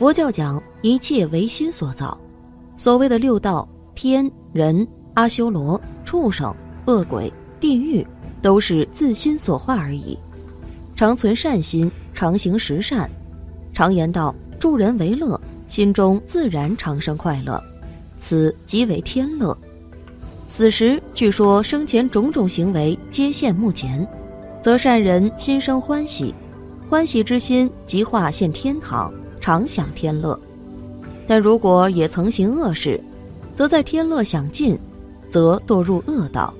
佛教讲一切唯心所造，所谓的六道天人阿修罗、畜生、恶鬼、地狱，都是自心所化而已。常存善心，常行实善。常言道：助人为乐，心中自然常生快乐，此即为天乐。此时据说生前种种行为皆现目前，则善人心生欢喜，欢喜之心即化现天堂。常享天乐，但如果也曾行恶事，则在天乐享尽，则堕入恶道。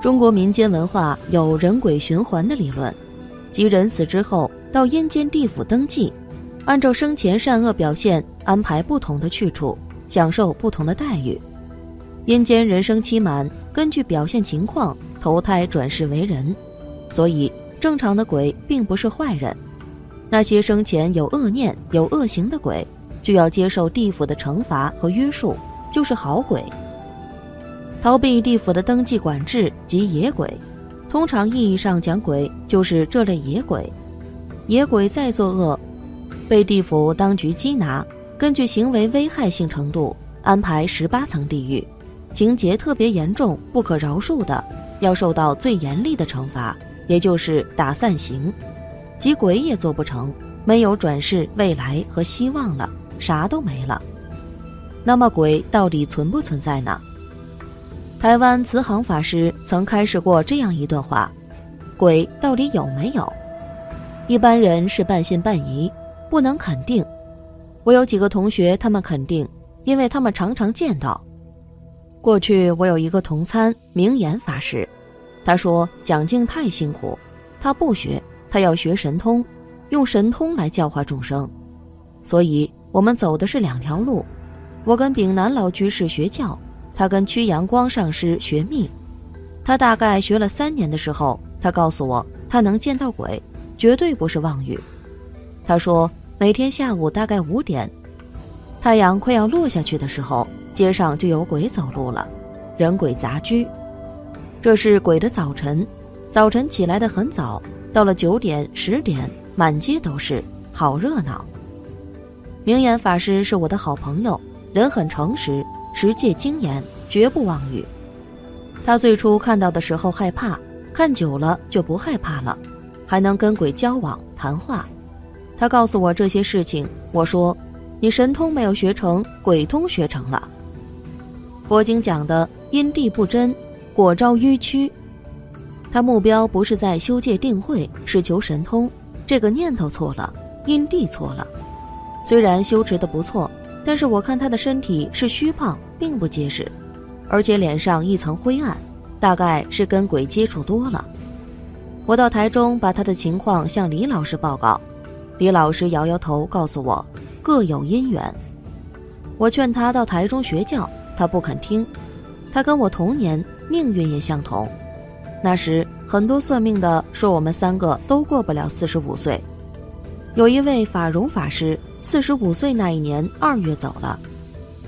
中国民间文化有人鬼循环的理论，即人死之后到阴间地府登记，按照生前善恶表现安排不同的去处，享受不同的待遇。阴间人生期满，根据表现情况投胎转世为人，所以正常的鬼并不是坏人。那些生前有恶念、有恶行的鬼，就要接受地府的惩罚和约束，就是好鬼。逃避地府的登记管制及野鬼，通常意义上讲，鬼就是这类野鬼。野鬼再作恶，被地府当局缉拿，根据行为危害性程度安排十八层地狱，情节特别严重、不可饶恕的，要受到最严厉的惩罚，也就是打散刑。即鬼也做不成，没有转世、未来和希望了，啥都没了。那么鬼到底存不存在呢？台湾慈航法师曾开示过这样一段话：鬼到底有没有？一般人是半信半疑，不能肯定。我有几个同学，他们肯定，因为他们常常见到。过去我有一个同参明言法师，他说讲经太辛苦，他不学。他要学神通，用神通来教化众生，所以我们走的是两条路。我跟丙南老居士学教，他跟屈阳光上师学密。他大概学了三年的时候，他告诉我，他能见到鬼，绝对不是妄语。他说，每天下午大概五点，太阳快要落下去的时候，街上就有鬼走路了，人鬼杂居。这是鬼的早晨，早晨起来的很早。到了九点、十点，满街都是，好热闹。明眼法师是我的好朋友，人很诚实，持戒精严，绝不妄语。他最初看到的时候害怕，看久了就不害怕了，还能跟鬼交往谈话。他告诉我这些事情，我说：“你神通没有学成，鬼通学成了。”佛经讲的因地不真，果招迂曲。他目标不是在修戒定慧，是求神通，这个念头错了，因地错了。虽然修持的不错，但是我看他的身体是虚胖，并不结实，而且脸上一层灰暗，大概是跟鬼接触多了。我到台中把他的情况向李老师报告，李老师摇摇头，告诉我各有因缘。我劝他到台中学教，他不肯听。他跟我同年，命运也相同。那时很多算命的说我们三个都过不了四十五岁。有一位法荣法师四十五岁那一年二月走了，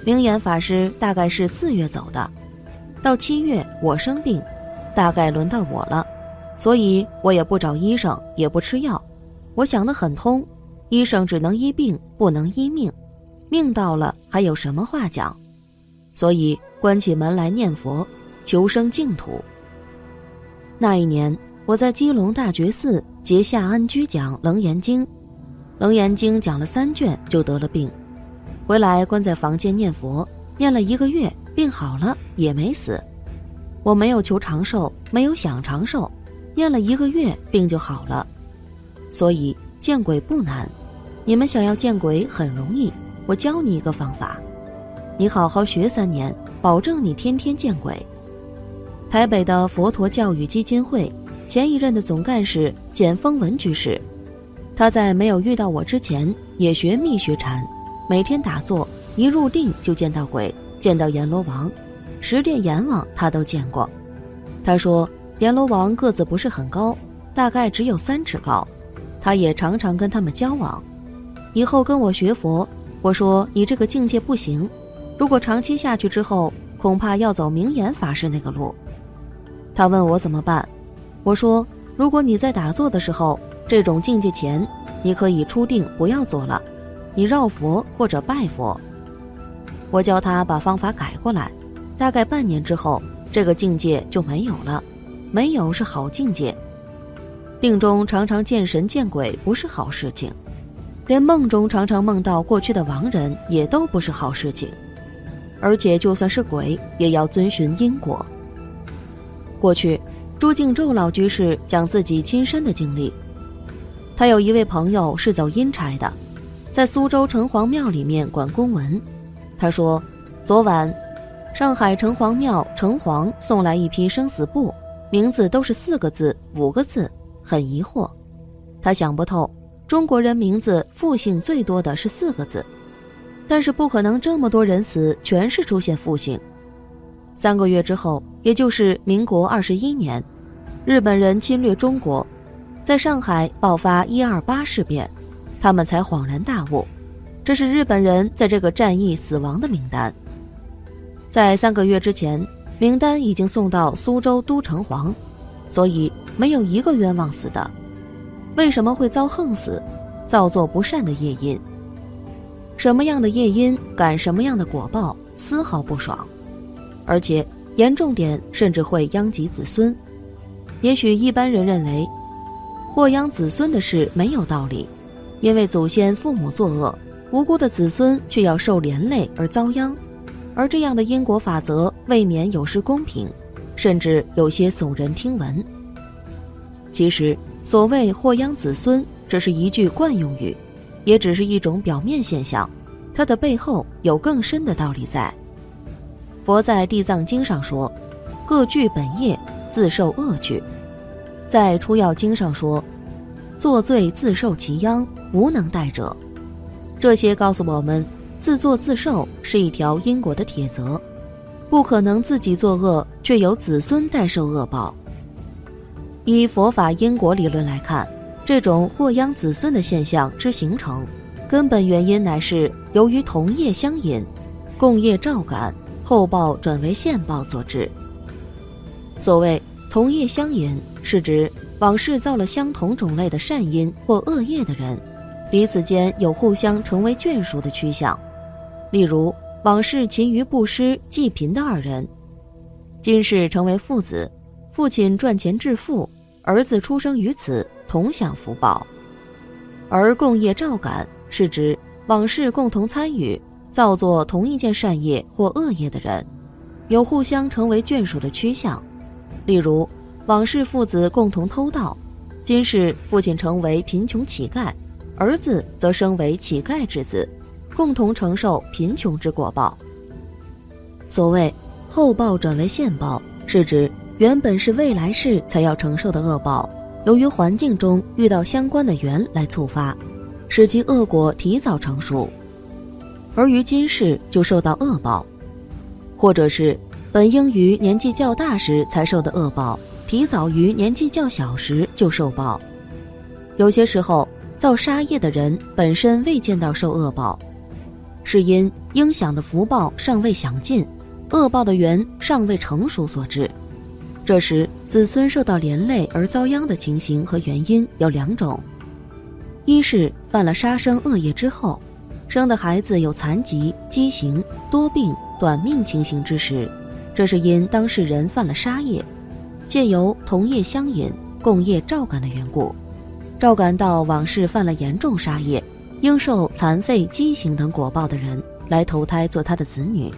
明眼法师大概是四月走的。到七月我生病，大概轮到我了，所以我也不找医生，也不吃药。我想得很通，医生只能医病，不能医命。命到了还有什么话讲？所以关起门来念佛，求生净土。那一年，我在基隆大觉寺结下安居讲《楞严经》，《楞严经》讲了三卷就得了病，回来关在房间念佛，念了一个月，病好了也没死。我没有求长寿，没有想长寿，念了一个月病就好了。所以见鬼不难，你们想要见鬼很容易。我教你一个方法，你好好学三年，保证你天天见鬼。台北的佛陀教育基金会前一任的总干事简丰文居士，他在没有遇到我之前也学密学禅，每天打坐，一入定就见到鬼，见到阎罗王，十殿阎王他都见过。他说阎罗王个子不是很高，大概只有三尺高，他也常常跟他们交往。以后跟我学佛，我说你这个境界不行，如果长期下去之后，恐怕要走明眼法师那个路。他问我怎么办，我说：如果你在打坐的时候这种境界前，你可以出定不要做了，你绕佛或者拜佛。我教他把方法改过来，大概半年之后，这个境界就没有了。没有是好境界。定中常常见神见鬼不是好事情，连梦中常常梦到过去的亡人也都不是好事情。而且就算是鬼，也要遵循因果。过去，朱敬昼老居士讲自己亲身的经历。他有一位朋友是走阴差的，在苏州城隍庙里面管公文。他说，昨晚，上海城隍庙城隍送来一批生死簿，名字都是四个字、五个字，很疑惑。他想不透，中国人名字复姓最多的是四个字。但是不可能这么多人死全是出现复姓。三个月之后，也就是民国二十一年，日本人侵略中国，在上海爆发一二八事变，他们才恍然大悟，这是日本人在这个战役死亡的名单。在三个月之前，名单已经送到苏州都城隍，所以没有一个冤枉死的。为什么会遭横死？造作不善的业因。什么样的业因感什么样的果报，丝毫不爽，而且严重点甚至会殃及子孙。也许一般人认为，祸殃子孙的事没有道理，因为祖先父母作恶，无辜的子孙却要受连累而遭殃，而这样的因果法则未免有失公平，甚至有些耸人听闻。其实，所谓祸殃子孙，这是一句惯用语。也只是一种表面现象，它的背后有更深的道理在。佛在《地藏经》上说：“各具本业，自受恶具。”在《出药经》上说：“作罪自受其殃，无能代者。”这些告诉我们，自作自受是一条因果的铁则，不可能自己作恶却由子孙代受恶报。以佛法因果理论来看。这种祸殃子孙的现象之形成，根本原因乃是由于同业相引，共业照感，后报转为现报所致。所谓同业相引，是指往事造了相同种类的善因或恶业的人，彼此间有互相成为眷属的趋向。例如，往事勤于布施济贫的二人，今世成为父子，父亲赚钱致富，儿子出生于此。同享福报，而共业照感是指往事共同参与造作同一件善业或恶业的人，有互相成为眷属的趋向。例如，往事父子共同偷盗，今世父亲成为贫穷乞丐，儿子则生为乞丐之子，共同承受贫穷之果报。所谓后报转为现报，是指原本是未来世才要承受的恶报。由于环境中遇到相关的缘来触发，使其恶果提早成熟，而于今世就受到恶报，或者是本应于年纪较大时才受的恶报，提早于年纪较小时就受报。有些时候造杀业的人本身未见到受恶报，是因应享的福报尚未享尽，恶报的缘尚未成熟所致。这时，子孙受到连累而遭殃的情形和原因有两种：一是犯了杀生恶业之后，生的孩子有残疾、畸形、多病、短命情形之时，这是因当事人犯了杀业，借由同业相引、共业照感的缘故，照感到往事犯了严重杀业，应受残废、畸形等果报的人来投胎做他的子女，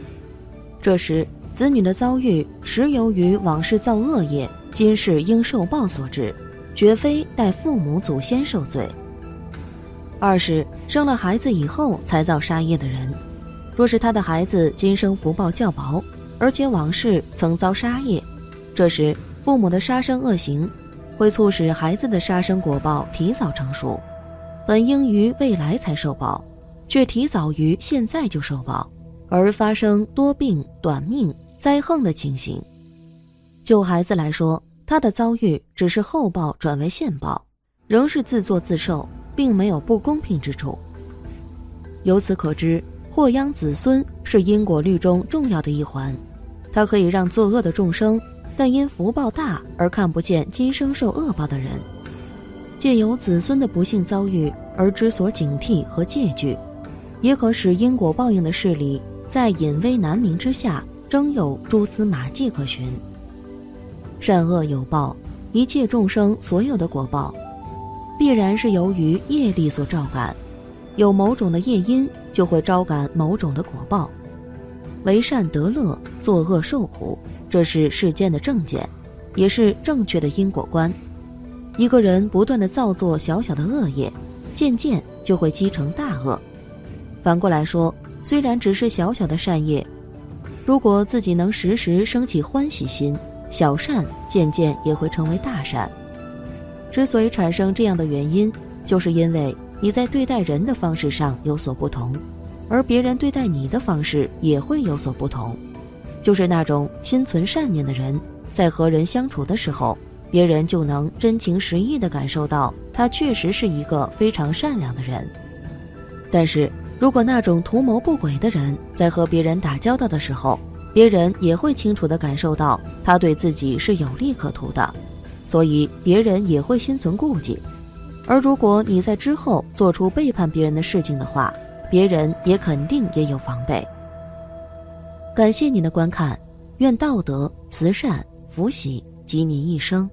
这时。子女的遭遇实由于往事造恶业，今世应受报所致，绝非待父母祖先受罪。二是生了孩子以后才造杀业的人，若是他的孩子今生福报较薄，而且往事曾遭杀业，这时父母的杀生恶行，会促使孩子的杀生果报提早成熟，本应于未来才受报，却提早于现在就受报。而发生多病、短命、灾横的情形，就孩子来说，他的遭遇只是后报转为现报，仍是自作自受，并没有不公平之处。由此可知，祸殃子孙是因果律中重要的一环，它可以让作恶的众生，但因福报大而看不见今生受恶报的人，借由子孙的不幸遭遇而知所警惕和戒惧。也可使因果报应的势力在隐微难明之下，仍有蛛丝马迹可循。善恶有报，一切众生所有的果报，必然是由于业力所照感，有某种的业因，就会招感某种的果报。为善得乐，作恶受苦，这是世间的正见，也是正确的因果观。一个人不断的造作小小的恶业，渐渐就会积成大恶。反过来说，虽然只是小小的善业，如果自己能时时升起欢喜心，小善渐渐也会成为大善。之所以产生这样的原因，就是因为你在对待人的方式上有所不同。而别人对待你的方式也会有所不同，就是那种心存善念的人，在和人相处的时候，别人就能真情实意地感受到他确实是一个非常善良的人。但是如果那种图谋不轨的人在和别人打交道的时候，别人也会清楚地感受到他对自己是有利可图的，所以别人也会心存顾忌。而如果你在之后做出背叛别人的事情的话，别人也肯定也有防备。感谢您的观看，愿道德、慈善、福喜及您一生。